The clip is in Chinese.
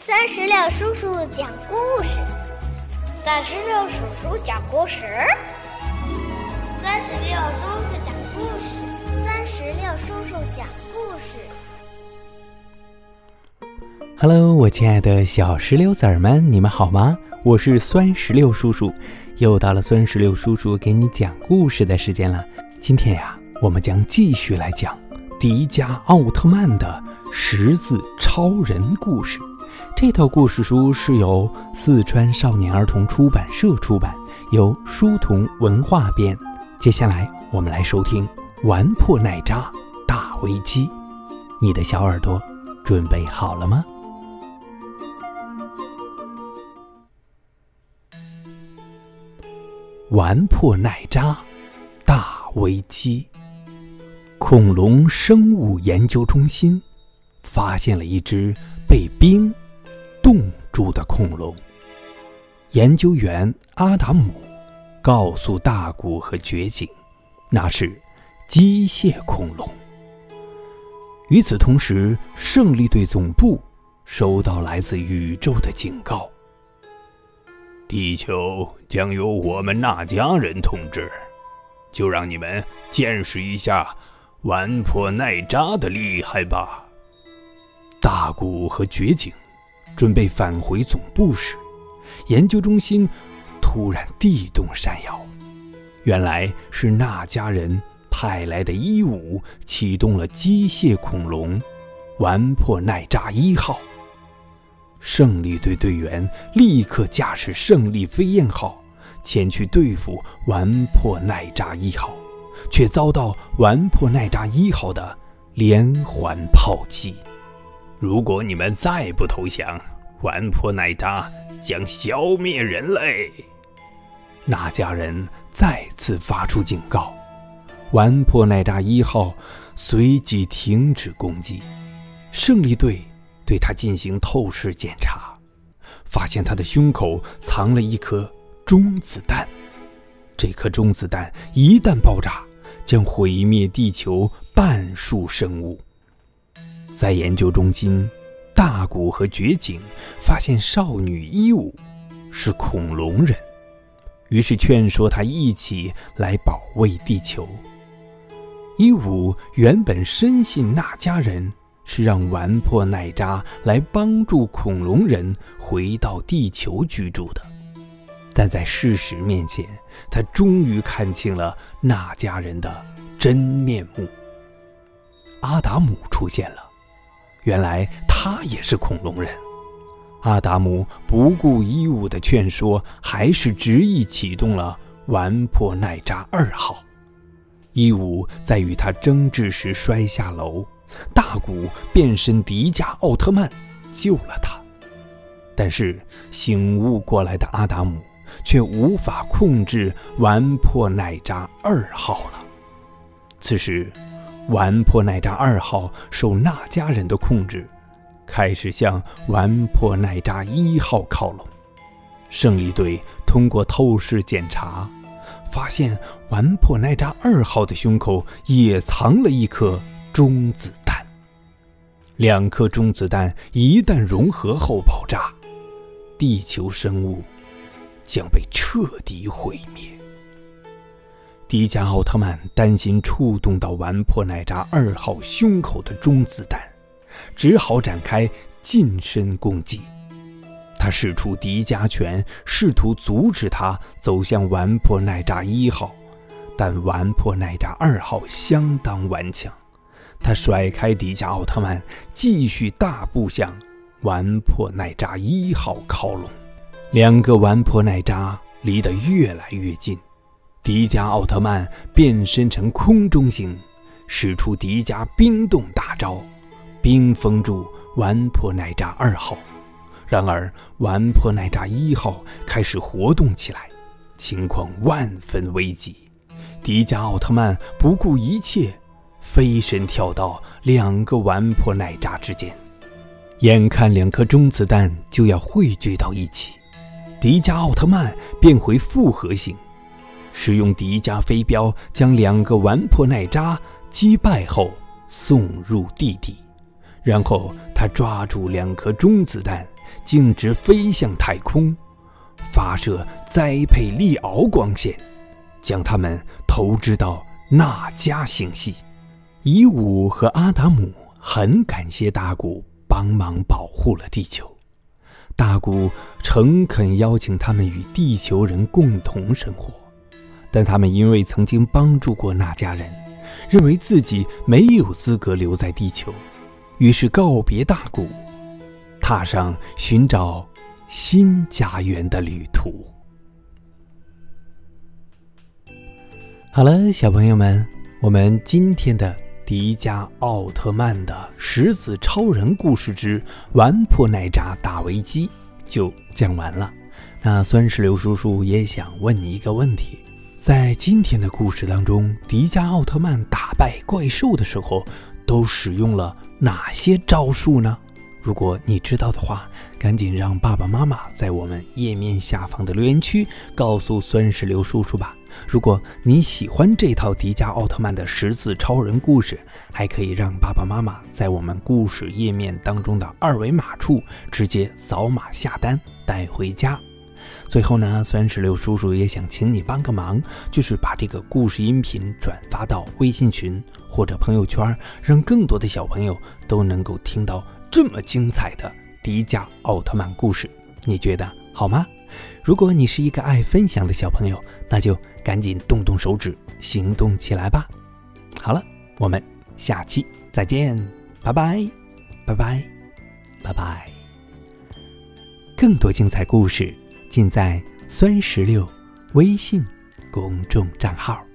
三十六叔叔讲故事，三十六叔叔讲故事，三十六叔叔讲故事，三十六叔叔讲故事。Hello，我亲爱的小石榴籽儿们，你们好吗？我是酸石榴叔叔，又到了酸石榴叔叔给你讲故事的时间了。今天呀，我们将继续来讲迪迦奥特曼的十字超人故事。这套故事书是由四川少年儿童出版社出版，由书童文化编。接下来，我们来收听《玩破奶渣大危机》。你的小耳朵准备好了吗？玩破奶渣大危机。恐龙生物研究中心发现了一只被冰。冻住的恐龙。研究员阿达姆告诉大古和绝景，那是机械恐龙。与此同时，胜利队总部收到来自宇宙的警告：地球将由我们那家人统治，就让你们见识一下玩破耐扎的厉害吧！大古和绝景。准备返回总部时，研究中心突然地动山摇。原来是那家人派来的一五启动了机械恐龙“玩破奈扎一号”。胜利队队员立刻驾驶胜利飞燕号前去对付“玩破奈扎一号”，却遭到“玩破奈扎一号”的连环炮击。如果你们再不投降，顽破奈扎将消灭人类。那家人再次发出警告。顽破奈扎一号随即停止攻击。胜利队对他进行透视检查，发现他的胸口藏了一颗中子弹。这颗中子弹一旦爆炸，将毁灭地球半数生物。在研究中心，大古和绝景发现少女伊武是恐龙人，于是劝说她一起来保卫地球。伊武原本深信那家人是让玩破奈扎来帮助恐龙人回到地球居住的，但在事实面前，他终于看清了那家人的真面目。阿达姆出现了。原来他也是恐龙人，阿达姆不顾伊武的劝说，还是执意启动了玩破奈扎二号。伊武在与他争执时摔下楼，大古变身迪迦奥特曼救了他。但是醒悟过来的阿达姆却无法控制玩破奈扎二号了。此时。玩破奈扎二号受那家人的控制，开始向玩破奈扎一号靠拢。胜利队通过透视检查，发现玩破奈扎二号的胸口也藏了一颗中子弹。两颗中子弹一旦融合后爆炸，地球生物将被彻底毁灭。迪迦奥特曼担心触动到完破奈扎二号胸口的中子弹，只好展开近身攻击。他使出迪迦拳，试图阻止他走向完破奈扎一号，但完破奈扎二号相当顽强。他甩开迪迦奥特曼，继续大步向完破奈扎一号靠拢。两个完破奈扎离得越来越近。迪迦奥特曼变身成空中星，使出迪迦冰冻大招，冰封住完破奈扎二号。然而，完破奈扎一号开始活动起来，情况万分危急。迪迦奥特曼不顾一切，飞身跳到两个完破奈扎之间，眼看两颗中子弹就要汇聚到一起，迪迦奥特曼变回复合型。使用迪迦飞镖将两个顽破奈扎击败后送入地底，然后他抓住两颗中子弹，径直飞向太空，发射栽培利敖光线，将它们投掷到纳迦星系。伊武和阿达姆很感谢大古帮忙保护了地球。大古诚恳邀请他们与地球人共同生活，但他们因为曾经帮助过那家人，认为自己没有资格留在地球，于是告别大古，踏上寻找新家园的旅途。好了，小朋友们，我们今天的。迪迦奥特曼的石子超人故事之玩破奈扎大危机就讲完了。那酸石榴叔叔也想问你一个问题：在今天的故事当中，迪迦奥特曼打败怪兽的时候，都使用了哪些招数呢？如果你知道的话，赶紧让爸爸妈妈在我们页面下方的留言区告诉酸石榴叔叔吧。如果你喜欢这套迪迦奥特曼的十字超人故事，还可以让爸爸妈妈在我们故事页面当中的二维码处直接扫码下单带回家。最后呢，酸石榴叔叔也想请你帮个忙，就是把这个故事音频转发到微信群或者朋友圈，让更多的小朋友都能够听到这么精彩的迪迦奥特曼故事。你觉得好吗？如果你是一个爱分享的小朋友，那就赶紧动动手指，行动起来吧！好了，我们下期再见，拜拜，拜拜，拜拜。更多精彩故事尽在酸石榴微信公众账号。